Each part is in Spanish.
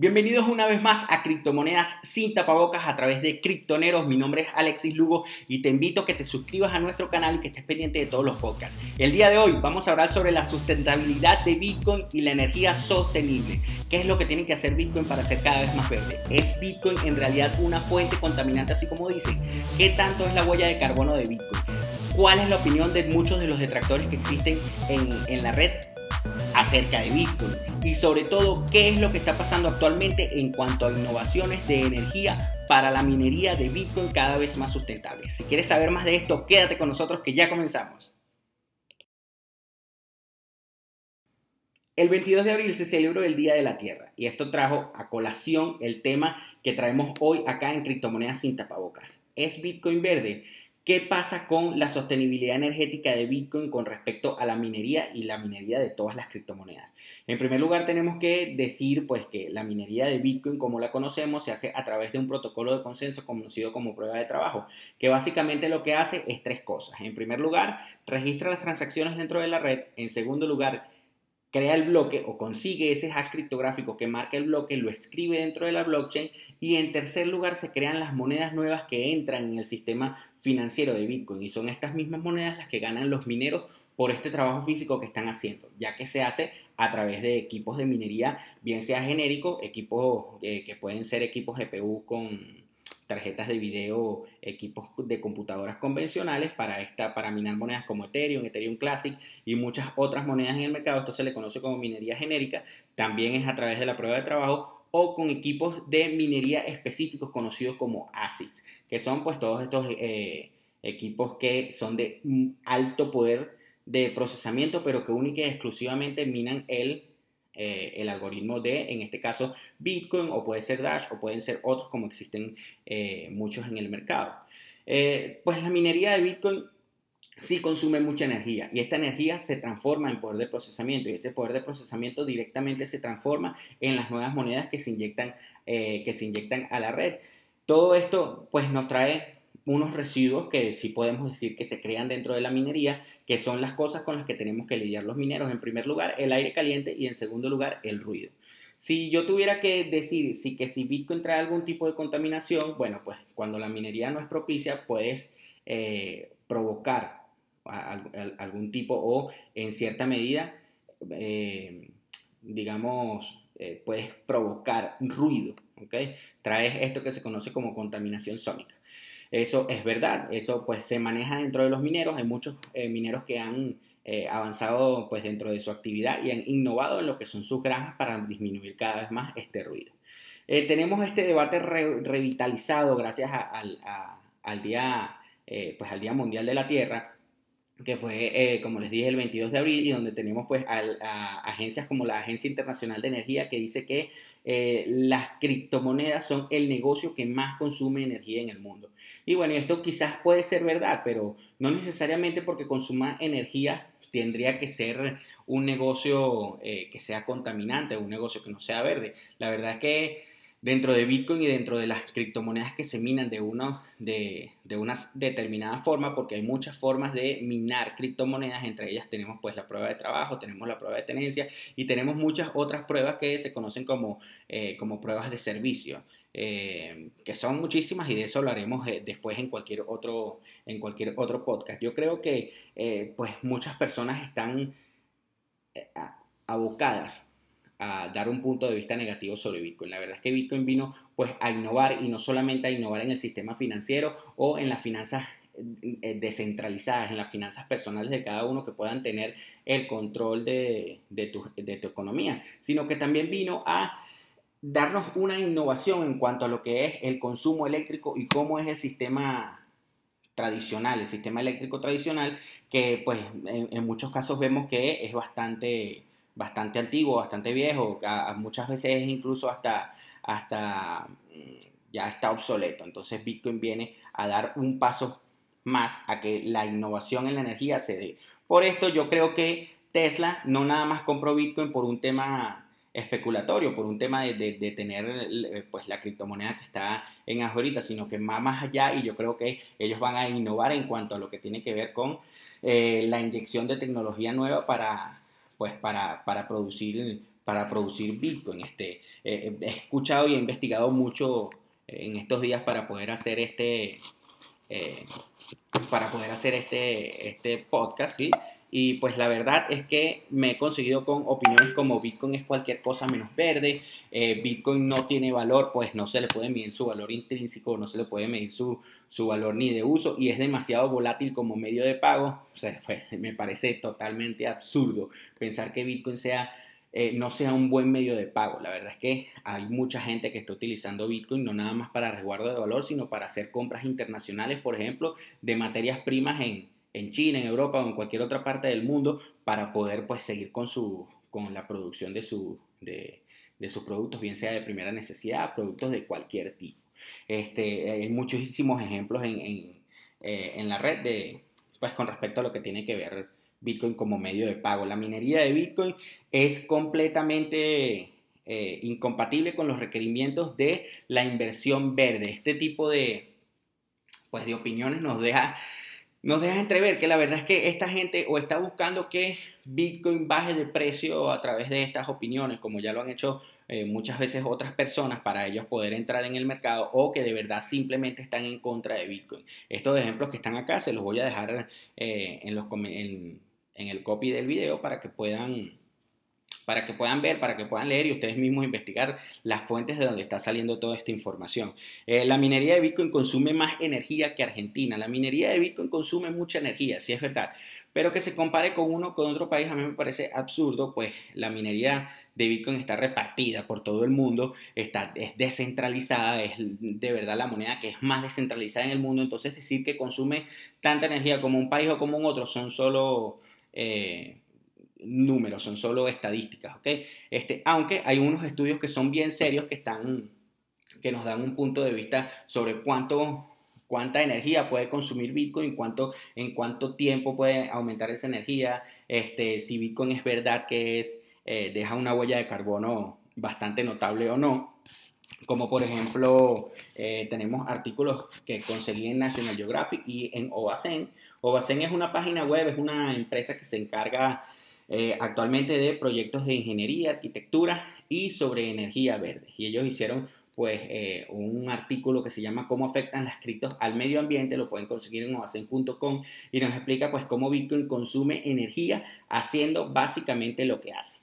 Bienvenidos una vez más a Criptomonedas sin tapabocas a través de Criptoneros. Mi nombre es Alexis Lugo y te invito a que te suscribas a nuestro canal y que estés pendiente de todos los podcasts. El día de hoy vamos a hablar sobre la sustentabilidad de Bitcoin y la energía sostenible. ¿Qué es lo que tiene que hacer Bitcoin para ser cada vez más verde? ¿Es Bitcoin en realidad una fuente contaminante así como dicen? ¿Qué tanto es la huella de carbono de Bitcoin? ¿Cuál es la opinión de muchos de los detractores que existen en, en la red acerca de Bitcoin y sobre todo qué es lo que está pasando actualmente en cuanto a innovaciones de energía para la minería de Bitcoin cada vez más sustentable. Si quieres saber más de esto, quédate con nosotros que ya comenzamos. El 22 de abril se celebró el Día de la Tierra y esto trajo a colación el tema que traemos hoy acá en Criptomonedas sin tapabocas. ¿Es Bitcoin verde? ¿Qué pasa con la sostenibilidad energética de Bitcoin con respecto a la minería y la minería de todas las criptomonedas? En primer lugar, tenemos que decir pues, que la minería de Bitcoin, como la conocemos, se hace a través de un protocolo de consenso conocido como prueba de trabajo, que básicamente lo que hace es tres cosas. En primer lugar, registra las transacciones dentro de la red. En segundo lugar, crea el bloque o consigue ese hash criptográfico que marca el bloque, lo escribe dentro de la blockchain y en tercer lugar se crean las monedas nuevas que entran en el sistema financiero de Bitcoin y son estas mismas monedas las que ganan los mineros por este trabajo físico que están haciendo, ya que se hace a través de equipos de minería, bien sea genérico, equipos eh, que pueden ser equipos GPU con tarjetas de video, equipos de computadoras convencionales para, esta, para minar monedas como Ethereum, Ethereum Classic y muchas otras monedas en el mercado. Esto se le conoce como minería genérica. También es a través de la prueba de trabajo o con equipos de minería específicos conocidos como ASICs, que son pues todos estos eh, equipos que son de alto poder de procesamiento, pero que única y exclusivamente minan el, eh, el algoritmo de, en este caso, Bitcoin, o puede ser Dash, o pueden ser otros como existen eh, muchos en el mercado. pues la minería de Bitcoin sí consume mucha energía y esta energía se transforma en poder de procesamiento y ese poder de procesamiento directamente se transforma en las nuevas monedas que se inyectan, eh, que se inyectan a la red. Todo esto pues nos trae unos residuos que sí podemos decir que se crean dentro de la minería, que son las cosas con las que tenemos que lidiar los mineros. En primer lugar, el aire caliente y en segundo lugar, el ruido. Si yo tuviera que decir si, que si Bitcoin trae algún tipo de contaminación, bueno, pues cuando la minería no es propicia, puedes eh, provocar algún tipo o en cierta medida, eh, digamos, eh, puedes provocar ruido, ¿ok? Traes esto que se conoce como contaminación sónica. Eso es verdad, eso pues se maneja dentro de los mineros, hay muchos eh, mineros que han avanzado pues dentro de su actividad y han innovado en lo que son sus granjas para disminuir cada vez más este ruido. tenemos este debate revitalizado gracias al, día, pues, al Día Mundial de la Tierra, que fue, eh, como les dije, el 22 de abril y donde tenemos pues a, agencias como la Agencia Internacional de Energía que dice que eh, las criptomonedas son el negocio que más consume energía en el mundo. Y bueno, esto quizás puede ser verdad, pero no necesariamente porque consuma energía tendría que ser un negocio eh, que sea contaminante, un negocio que no sea verde. La verdad es que dentro de Bitcoin y dentro de las criptomonedas que se minan de, uno, de, de, una determinada forma, porque hay muchas formas de minar criptomonedas, entre ellas tenemos pues la prueba de trabajo, tenemos la prueba de tenencia y tenemos muchas otras pruebas que se conocen como, eh, como pruebas de servicio. Eh, que son muchísimas y de eso hablaremos eh, después en cualquier otro en cualquier otro podcast. Yo creo que pues muchas personas están abocadas a dar un punto de vista negativo sobre Bitcoin. La verdad es que Bitcoin vino pues a innovar y no solamente a innovar en el sistema financiero o en las finanzas eh, descentralizadas, en las finanzas personales de cada uno que puedan tener el control de, tu, economía, sino que también vino a darnos una innovación en cuanto a lo que es el consumo eléctrico y cómo es el sistema tradicional, el sistema eléctrico tradicional, que pues en muchos casos vemos que es bastante bastante antiguo, bastante viejo, muchas veces incluso hasta, hasta mm, ya está obsoleto. Entonces Bitcoin viene a dar un paso más a que la innovación en la energía se dé. Por esto yo creo que Tesla no nada más compró Bitcoin por un tema especulatorio, por un tema de, tener pues la criptomoneda que está en ahorita, sino que más, más allá y yo creo que ellos van a innovar en cuanto a lo que tiene que ver con eh, la inyección de tecnología nueva para, pues para, producir para producir Bitcoin. Este, eh, he escuchado y he investigado mucho en estos días para poder hacer este, eh, para poder hacer este, este podcast, ¿sí? Y pues la verdad es que me he conseguido con opiniones como Bitcoin es cualquier cosa menos verde, eh, Bitcoin no tiene valor, pues no se le puede medir su valor intrínseco, no se le puede medir su, su valor ni de uso y es demasiado volátil como medio de pago. Pues, me parece totalmente absurdo pensar que Bitcoin sea eh, no sea un buen medio de pago. La verdad es que hay mucha gente que está utilizando Bitcoin no nada más para resguardo de valor, sino para hacer compras internacionales, por ejemplo, de materias primas en, China, en Europa o en cualquier otra parte del mundo para poder pues seguir con, su, con la producción de, su, de, sus productos, bien sea de primera necesidad, productos de cualquier tipo. Este, hay muchísimos ejemplos en, en, eh, en la red de, pues, con respecto a lo que tiene que ver Bitcoin como medio de pago. La minería de Bitcoin es completamente eh, incompatible con los requerimientos de la inversión verde. Este tipo de, pues, de opiniones nos deja, nos deja entrever que la verdad es que esta gente o está buscando que Bitcoin baje de precio a través de estas opiniones, como ya lo han hecho eh, muchas veces otras personas para ellos poder entrar en el mercado o que de verdad simplemente están en contra de Bitcoin. Estos ejemplos que están acá se los voy a dejar eh, en, en el copy del video para que puedan para que puedan ver, para que puedan leer y ustedes mismos investigar las fuentes de donde está saliendo toda esta información. Eh, la minería de Bitcoin consume más energía que Argentina. La minería de Bitcoin consume mucha energía, sí es verdad. Pero que se compare con uno con otro país a mí me parece absurdo, pues la minería de Bitcoin está repartida por todo el mundo, está, es descentralizada, es de verdad la moneda que es más descentralizada en el mundo. Entonces decir que consume tanta energía como un país o como un otro son solo eh, números, son solo estadísticas, ¿ok? Este, aunque hay unos estudios que son bien serios que están, que nos dan un punto de vista sobre cuánto, cuánta energía puede consumir Bitcoin, cuánto, en cuánto tiempo puede aumentar esa energía, este, si Bitcoin es verdad que es, eh, deja una huella de carbono bastante notable o no. Como por ejemplo, eh, tenemos artículos que conseguí en National Geographic y en Ovacen, Ovacen es una página web, es una empresa que se encarga eh, actualmente de proyectos de ingeniería, arquitectura y sobre energía verde. Y ellos hicieron pues eh, un artículo que se llama cómo afectan las criptos al medio ambiente, lo pueden conseguir en ovacen.com y nos explica pues cómo Bitcoin consume energía haciendo básicamente lo que hace,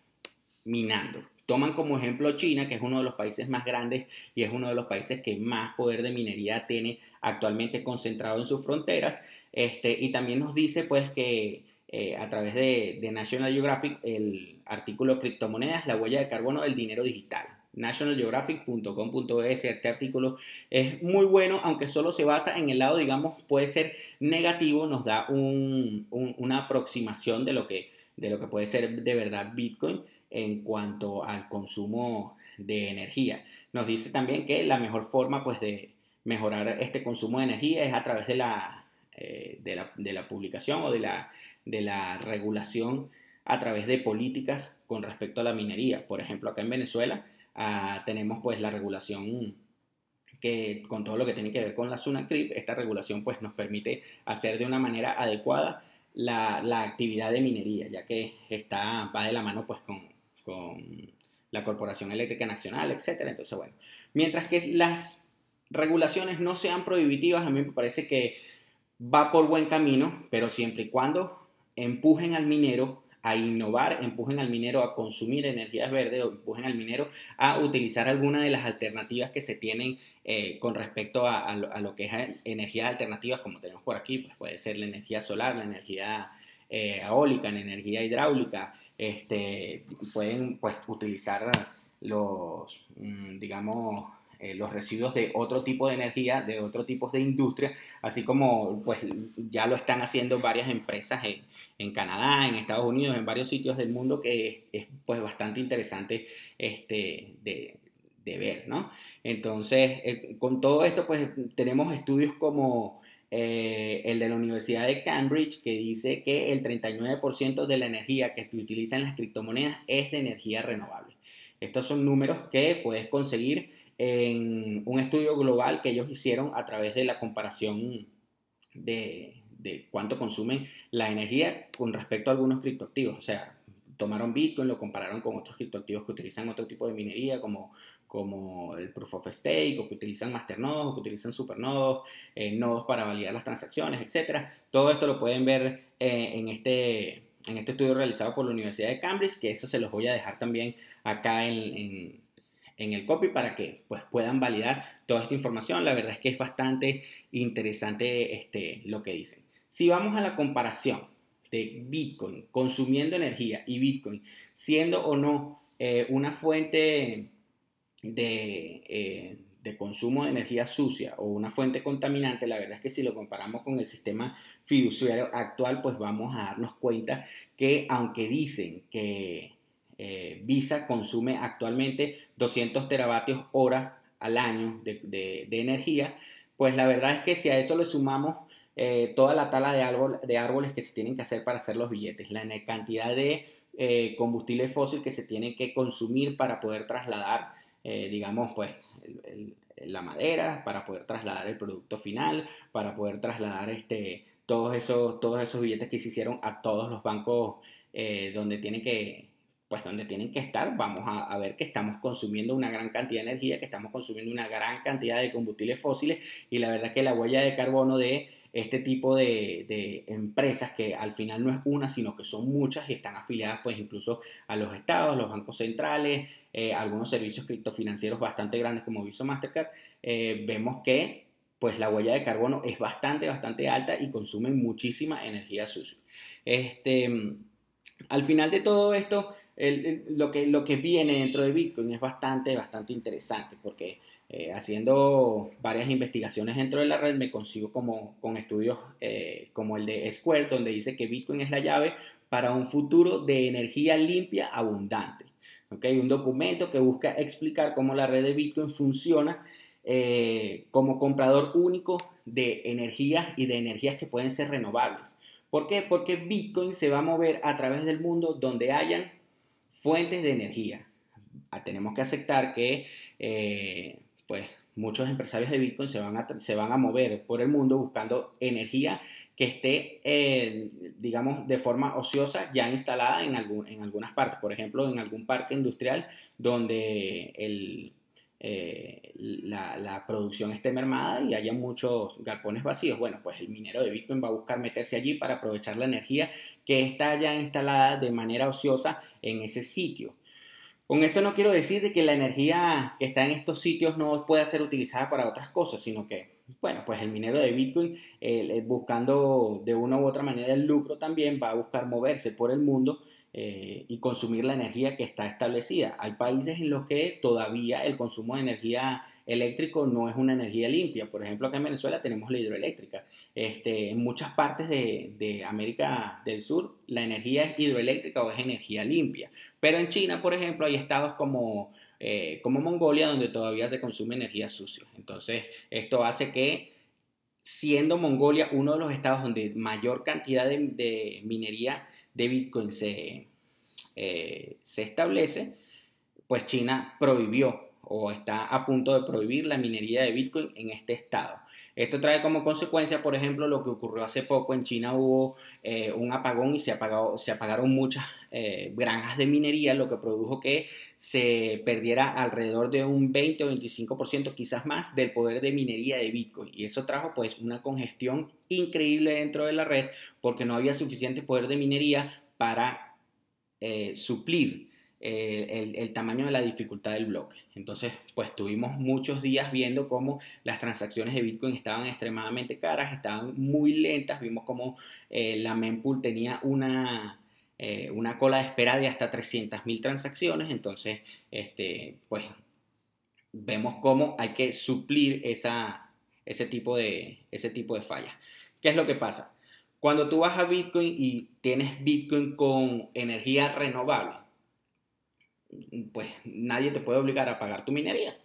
minando. Toman como ejemplo China, que es uno de los países más grandes y es uno de los países que más poder de minería tiene actualmente concentrado en sus fronteras. Este, y también nos dice pues que eh, a través de, National Geographic el artículo criptomonedas, la huella de carbono del dinero digital. nationalgeographic.com.es, este artículo es muy bueno, aunque solo se basa en el lado, digamos, puede ser negativo, nos da una aproximación de lo, que, de lo que puede ser de verdad Bitcoin en cuanto al consumo de energía. Nos dice también que la mejor forma pues, de mejorar este consumo de energía es a través de la, eh, de la, de la publicación o de la de la regulación a través de políticas con respecto a la minería. Por ejemplo, acá en Venezuela ah, tenemos pues la regulación que con todo lo que tiene que ver con la SUNACRIP, esta regulación pues nos permite hacer de una manera adecuada la, actividad de minería, ya que está, va de la mano pues con, con la Corporación Eléctrica Nacional, etc. Entonces, bueno, mientras que las regulaciones no sean prohibitivas, a mí me parece que va por buen camino, pero siempre y cuando empujen al minero a innovar, empujen al minero a consumir energías verdes o empujen al minero a utilizar alguna de las alternativas que se tienen eh, con respecto a, lo, que es energías alternativas como tenemos por aquí, pues puede ser la energía solar, la energía eh, eólica, la energía hidráulica, este, pueden pues utilizar los, mm, digamos, eh, los residuos de otro tipo de energía, de otro tipo de industria, así como pues ya lo están haciendo varias empresas en, Canadá, en Estados Unidos, en varios sitios del mundo que es, pues bastante interesante este, de, de ver, ¿no? Entonces, eh, con todo esto pues tenemos estudios como... Eh, el de la Universidad de Cambridge, que dice que el 39% de la energía que se utiliza en las criptomonedas es de energía renovable. Estos son números que puedes conseguir en un estudio global que ellos hicieron a través de la comparación de, cuánto consumen la energía con respecto a algunos criptoactivos. O sea, tomaron Bitcoin, lo compararon con otros criptoactivos que utilizan otro tipo de minería como, como el Proof of Stake, o que utilizan masternodos, o que utilizan supernodos, eh, nodos para validar las transacciones, etc. Todo esto lo pueden ver eh, en, este, en este estudio realizado por la Universidad de Cambridge, que eso se los voy a dejar también acá en, en, el copy para que pues, puedan validar toda esta información. La verdad es que es bastante interesante este, lo que dicen. Si vamos a la comparación de Bitcoin consumiendo energía y Bitcoin siendo o no eh, una fuente eh, de, consumo de energía sucia o una fuente contaminante, la verdad es que si lo comparamos con el sistema fiduciario actual, pues vamos a darnos cuenta que aunque dicen que eh, Visa consume actualmente 200 teravatios hora al año de, energía, pues la verdad es que si a eso le sumamos eh, toda la tala de, de árboles que se tienen que hacer para hacer los billetes, la cantidad de combustible fósil que se tiene que consumir para poder trasladar eh, digamos, pues, la madera para poder trasladar el producto final, para poder trasladar este, todos, esos, todos esos billetes que se hicieron a todos los bancos eh, donde tienen que pues donde tienen que estar, vamos a, ver que estamos consumiendo una gran cantidad de energía, que estamos consumiendo una gran cantidad de combustibles fósiles y la verdad que la huella de carbono de este tipo de, empresas que al final no es una, sino que son muchas y están afiliadas pues incluso a los estados, los bancos centrales, eh, algunos servicios criptofinancieros bastante grandes como Visa Mastercard, eh, vemos que pues la huella de carbono es bastante, bastante alta y consumen muchísima energía sucia. Este, al final de todo esto, lo, que, lo que viene dentro de Bitcoin es bastante, bastante interesante porque eh, haciendo varias investigaciones dentro de la red me consigo como, con estudios como el de Square, donde dice que Bitcoin es la llave para un futuro de energía limpia abundante. ¿okay? Un documento que busca explicar cómo la red de Bitcoin funciona eh, como comprador único de energías y de energías que pueden ser renovables. ¿Por qué? Porque Bitcoin se va a mover a través del mundo donde hayan fuentes de energía. Ah, tenemos que aceptar que eh, pues, muchos empresarios de Bitcoin se van, a, se van a mover por el mundo buscando energía que esté, eh, digamos, de forma ociosa ya instalada en, algún, en algunas partes. Por ejemplo, en algún parque industrial donde el, eh, la, producción esté mermada y haya muchos galpones vacíos. Bueno, pues el minero de Bitcoin va a buscar meterse allí para aprovechar la energía que está ya instalada de manera ociosa en ese sitio. Con esto no quiero decir que la energía que está en estos sitios no pueda ser utilizada para otras cosas, sino que bueno, pues el minero de Bitcoin, buscando de una u otra manera el lucro también, va a buscar moverse por el mundo eh, y consumir la energía que está establecida. Hay países en los que todavía el consumo de energía eléctrico no es una energía limpia. Por ejemplo, acá en Venezuela tenemos la hidroeléctrica. Este, en muchas partes de, de, América del Sur la energía es hidroeléctrica o es energía limpia. Pero en China, por ejemplo, hay estados como eh, como Mongolia, donde todavía se consume energía sucia. Entonces, esto hace que, siendo Mongolia uno de los estados donde mayor cantidad de, minería de Bitcoin se, eh, se establece, pues China prohibió o está a punto de prohibir la minería de Bitcoin en este estado. Esto trae como consecuencia, por ejemplo, lo que ocurrió hace poco en China hubo eh, un apagón y se, apagaron muchas eh, granjas de minería, lo que produjo que se perdiera alrededor de un 20 o 25%, quizás más, del poder de minería de Bitcoin. Y eso trajo pues una congestión increíble dentro de la red porque no había suficiente poder de minería para eh, suplir el, tamaño de la dificultad del bloque. Entonces, pues tuvimos muchos días viendo cómo las transacciones de Bitcoin estaban extremadamente caras, estaban muy lentas, vimos cómo eh, la mempool tenía una, eh, una cola de espera de hasta 300.000 transacciones, entonces, este, pues vemos cómo hay que suplir esa, ese, tipo de, ese tipo de fallas. ¿Qué es lo que pasa? Cuando tú vas a Bitcoin y tienes Bitcoin con energía renovable, pues nadie te puede obligar a pagar tu minería.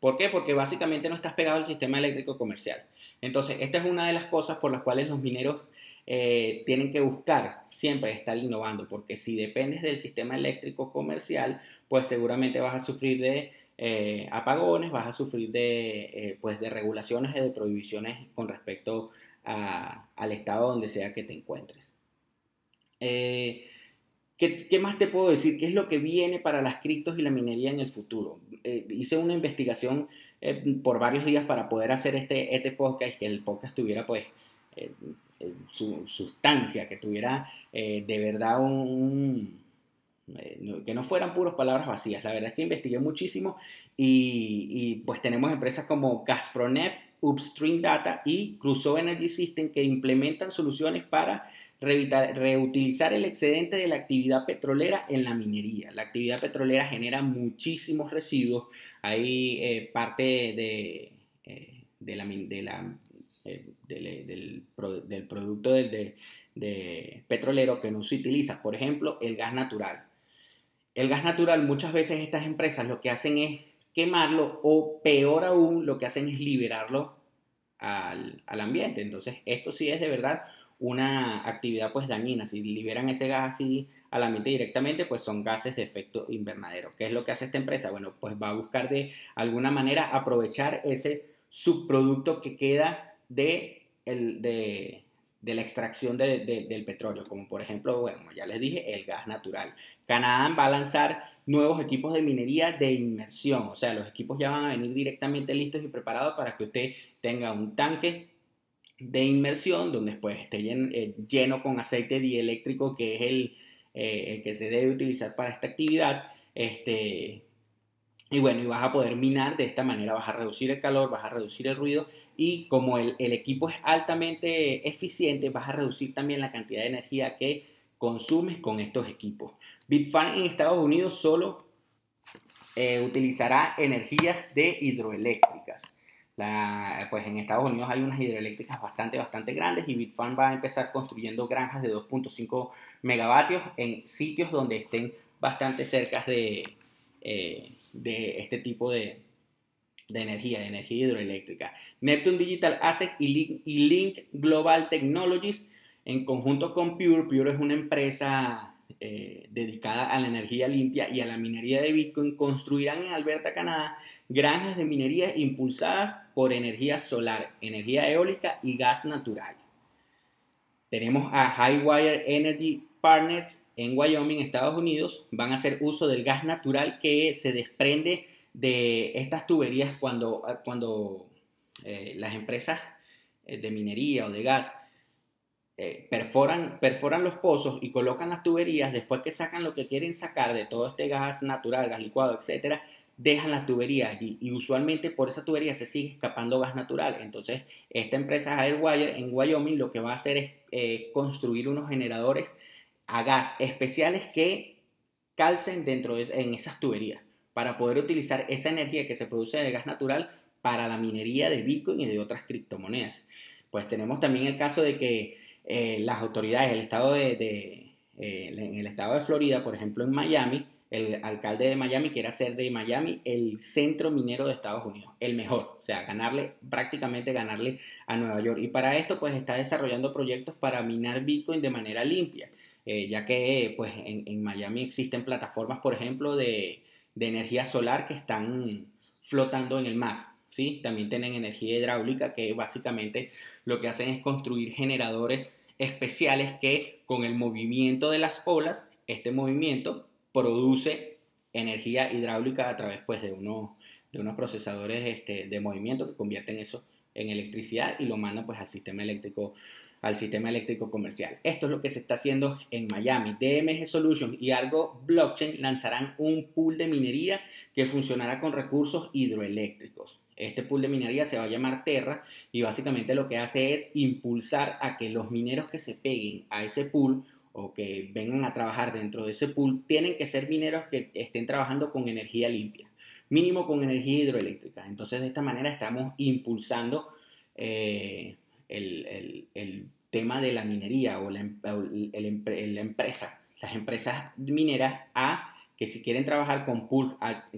¿Por qué? Porque básicamente no estás pegado al sistema eléctrico comercial. Entonces, esta es una de las cosas por las cuales los mineros eh, tienen que buscar siempre estar innovando, porque si dependes del sistema eléctrico comercial, pues seguramente vas a sufrir de eh, apagones, vas a sufrir de, eh, pues de regulaciones y de prohibiciones con respecto al estado donde sea que te encuentres. ¿Qué, más te puedo decir? ¿Qué es lo que viene para las criptos y la minería en el futuro? Eh, hice una investigación eh, por varios días para poder hacer este, este podcast, que el podcast tuviera pues eh, su sustancia, que tuviera de verdad un, que no fueran puras palabras vacías. La verdad es que investigué muchísimo y, pues tenemos empresas como Gazpronet, Upstream Data y Crusoe Energy System que implementan soluciones para reutilizar el excedente de la actividad petrolera en la minería. La actividad petrolera genera muchísimos residuos. Hay parte del, producto de, petrolero que no se utiliza. Por ejemplo, el gas natural. El gas natural muchas veces estas empresas lo que hacen es quemarlo o peor aún lo que hacen es liberarlo al ambiente. Entonces esto sí es de verdad una actividad pues dañina. Si liberan ese gas así al ambiente directamente, pues son gases de efecto invernadero. ¿Qué es lo que hace esta empresa? Bueno, pues va a buscar de alguna manera aprovechar ese subproducto que queda de, el, de, la extracción del petróleo, como por ejemplo, bueno, ya les dije, el gas natural. Canadá va a lanzar nuevos equipos de minería de inmersión, o sea, los equipos ya van a venir directamente listos y preparados para que usted tenga un tanque de inmersión, donde después esté eh, lleno, con aceite dieléctrico, que es el, eh, el, que se debe utilizar para esta actividad. Este, y bueno, y vas a poder minar de esta manera, vas a reducir el calor, vas a reducir el ruido y como el, el equipo es altamente eficiente, vas a reducir también la cantidad de energía que consumes con estos equipos. Bitfarm en Estados Unidos solo eh, utilizará energías de hidroeléctricas pues en Estados Unidos hay unas hidroeléctricas bastante, bastante grandes y Bitfarm va a empezar construyendo granjas de 2.5 megavatios en sitios donde estén bastante cerca de, eh, de este tipo de, de, energía, de energía hidroeléctrica. Neptune Digital Assets y Link, Global Technologies en conjunto con Pure. Pure es una empresa eh, dedicada a la energía limpia y a la minería de Bitcoin, construirán en Alberta, Canadá, granjas de minería impulsadas por energía solar, energía eólica y gas natural. Tenemos a Highwire Energy Partners en Wyoming, Estados Unidos. Van a hacer uso del gas natural que se desprende de estas tuberías cuando, cuando eh, las empresas eh, de minería o de gas eh, perforan, perforan los pozos y colocan las tuberías, después que sacan lo que quieren sacar de todo este gas natural, gas licuado, etcétera, dejan la tubería allí y usualmente por esa tubería se sigue escapando gas natural. Entonces, esta empresa Airwire en Wyoming lo que va a hacer es eh, construir unos generadores a gas especiales que calcen dentro de en esas tuberías para poder utilizar esa energía que se produce de gas natural para la minería de Bitcoin y de otras criptomonedas. Pues tenemos también el caso de que eh, las autoridades del estado de, eh, en el estado de Florida, por ejemplo en Miami, el alcalde de Miami quiere hacer de Miami el centro minero de Estados Unidos, el mejor, o sea, ganarle, prácticamente ganarle a Nueva York. Y para esto, pues está desarrollando proyectos para minar Bitcoin de manera limpia, eh, ya que pues en, Miami existen plataformas, por ejemplo, de, energía solar que están flotando en el mar. ¿sí? También tienen energía hidráulica que básicamente lo que hacen es construir generadores especiales que con el movimiento de las olas, este movimiento produce energía hidráulica a través pues, de, uno, de unos procesadores este, de movimiento que convierten eso en electricidad y lo mandan pues, al sistema eléctrico al sistema eléctrico comercial. Esto es lo que se está haciendo en Miami. DMG Solutions y Argo Blockchain lanzarán un pool de minería que funcionará con recursos hidroeléctricos. Este pool de minería se va a llamar Terra y básicamente lo que hace es impulsar a que los mineros que se peguen a ese pool o que vengan a trabajar dentro de ese pool tienen que ser mineros que estén trabajando con energía limpia, mínimo con energía hidroeléctrica. Entonces de esta manera estamos impulsando eh, el, tema de la minería o la, empresa, las empresas mineras a que si quieren trabajar con pools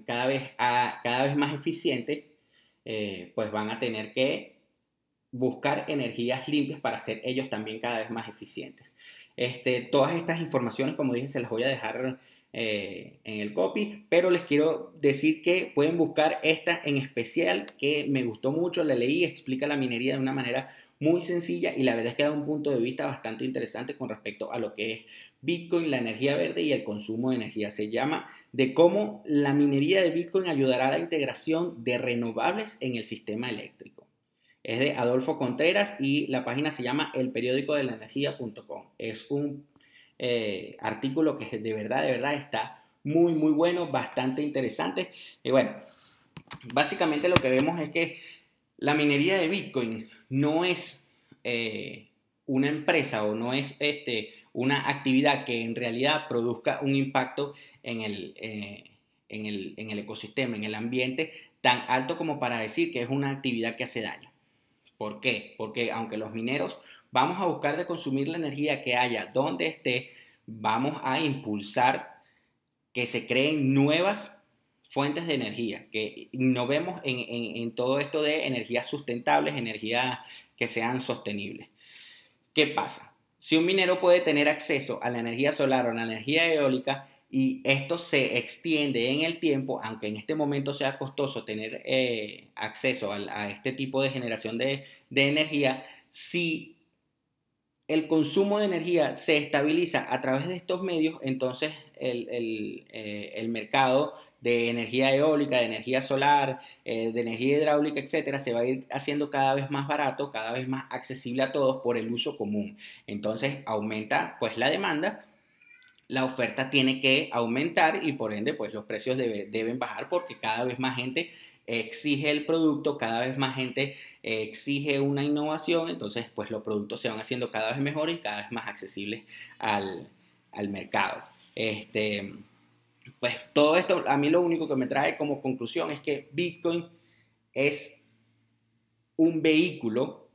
cada, vez, a, cada vez más eficientes, eh, pues van a tener que buscar energías limpias para ser ellos también cada vez más eficientes. Este, todas estas informaciones, como dije, se las voy a dejar eh, en el copy, pero les quiero decir que pueden buscar esta en especial que me gustó mucho, la leí, explica la minería de una manera muy sencilla y la verdad es que da un punto de vista bastante interesante con respecto a lo que es Bitcoin, la energía verde y el consumo de energía. Se llama de cómo la minería de Bitcoin ayudará a la integración de renovables en el sistema eléctrico. Es de Adolfo Contreras y la página se llama elperiódico-de-la-energía.com. Es un eh, artículo que de verdad, de verdad está muy, muy bueno, bastante interesante. Y bueno, básicamente lo que vemos es que la minería de Bitcoin no es eh, una empresa o no es este, una actividad que en realidad produzca un impacto eh, en el ecosistema, en el ambiente, tan alto como para decir que es una actividad que hace daño. ¿Por qué? Porque aunque los mineros vamos a buscar de consumir la energía que haya donde esté, vamos a impulsar que se creen nuevas fuentes de energía, que innovemos en, en, en todo esto de energías sustentables, energías que sean sostenibles. ¿Qué pasa? Si un minero puede tener acceso a la energía solar o a la energía eólica y esto se extiende en el tiempo, aunque en este momento sea costoso tener eh, acceso a, este tipo de generación de, energía, si el consumo de energía se estabiliza a través de estos medios, entonces el, el eh, mercado de energía eólica, de energía solar, eh, de energía hidráulica, etcétera, se va a ir haciendo cada vez más barato, cada vez más accesible a todos por el uso común. Entonces aumenta pues la demanda, la oferta tiene que aumentar y por ende pues los precios deben bajar porque cada vez más gente exige el producto, cada vez más gente exige una innovación, entonces pues los productos se van haciendo cada vez mejores y cada vez más accesibles al, al mercado. Este, pues todo esto a mí lo único que me trae como conclusión es que Bitcoin es un vehículo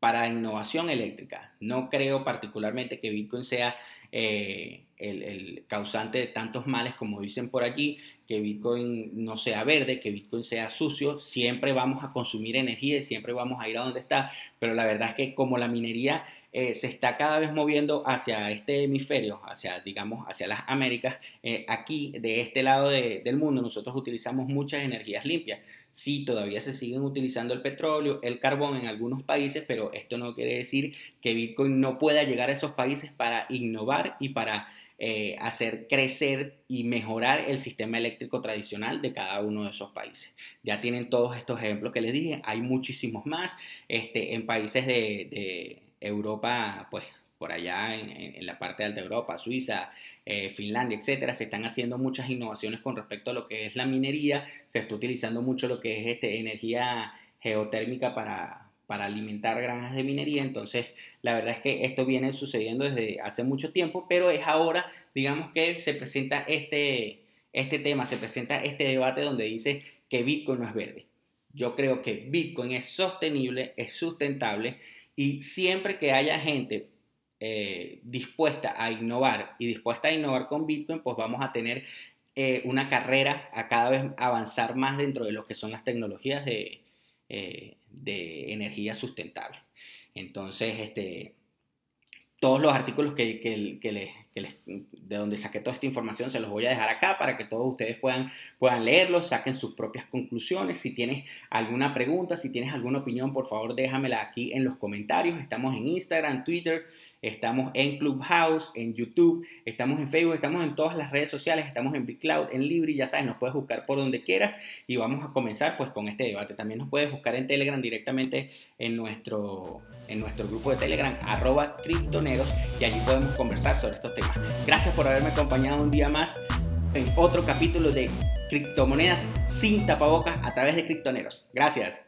para innovación eléctrica. No creo particularmente que Bitcoin sea eh, el, causante de tantos males como dicen por allí, que Bitcoin no sea verde, que Bitcoin sea sucio, siempre vamos a consumir energía y siempre vamos a ir a donde está, pero la verdad es que como la minería eh, se está cada vez moviendo hacia este hemisferio, hacia, digamos, hacia las Américas, eh, aquí, de este lado del mundo, nosotros utilizamos muchas energías limpias. Sí, todavía se siguen utilizando el petróleo, el carbón en algunos países, pero esto no quiere decir que Bitcoin no pueda llegar a esos países para innovar y para eh, hacer crecer y mejorar el sistema eléctrico tradicional de cada uno de esos países. Ya tienen todos estos ejemplos que les dije, hay muchísimos más. Este, en países de Europa, pues por allá en, la parte de Alta Europa, Suiza, eh, Finlandia, etcétera, se están haciendo muchas innovaciones con respecto a lo que es la minería, se está utilizando mucho lo que es este, energía geotérmica para, para alimentar granjas de minería, entonces la verdad es que esto viene sucediendo desde hace mucho tiempo, pero es ahora, digamos que se presenta este, este tema, se presenta este debate donde dice que Bitcoin no es verde. Yo creo que Bitcoin es sostenible, es sustentable, y siempre que haya gente eh, dispuesta a innovar y dispuesta a innovar con Bitcoin, pues vamos a tener eh, una carrera a cada vez avanzar más dentro de lo que son las tecnologías de, eh, de energía sustentable. Entonces, este, todos los artículos que, que, que, les, de donde saqué toda esta información se los voy a dejar acá para que todos ustedes puedan, puedan leerlos, saquen sus propias conclusiones. Si tienes alguna pregunta, si tienes alguna opinión, por favor déjamela aquí en los comentarios. Estamos en Instagram, Twitter, estamos en Clubhouse, en YouTube, estamos en Facebook, estamos en todas las redes sociales, estamos en BigCloud, en Libri, ya sabes, nos puedes buscar por donde quieras y vamos a comenzar pues con este debate. También nos puedes buscar en Telegram directamente en nuestro, en nuestro grupo de Telegram, arroba criptoneros, y allí podemos conversar sobre estos temas. Gracias por haberme acompañado un día más en otro capítulo de criptomonedas sin tapabocas a través de criptoneros. Gracias.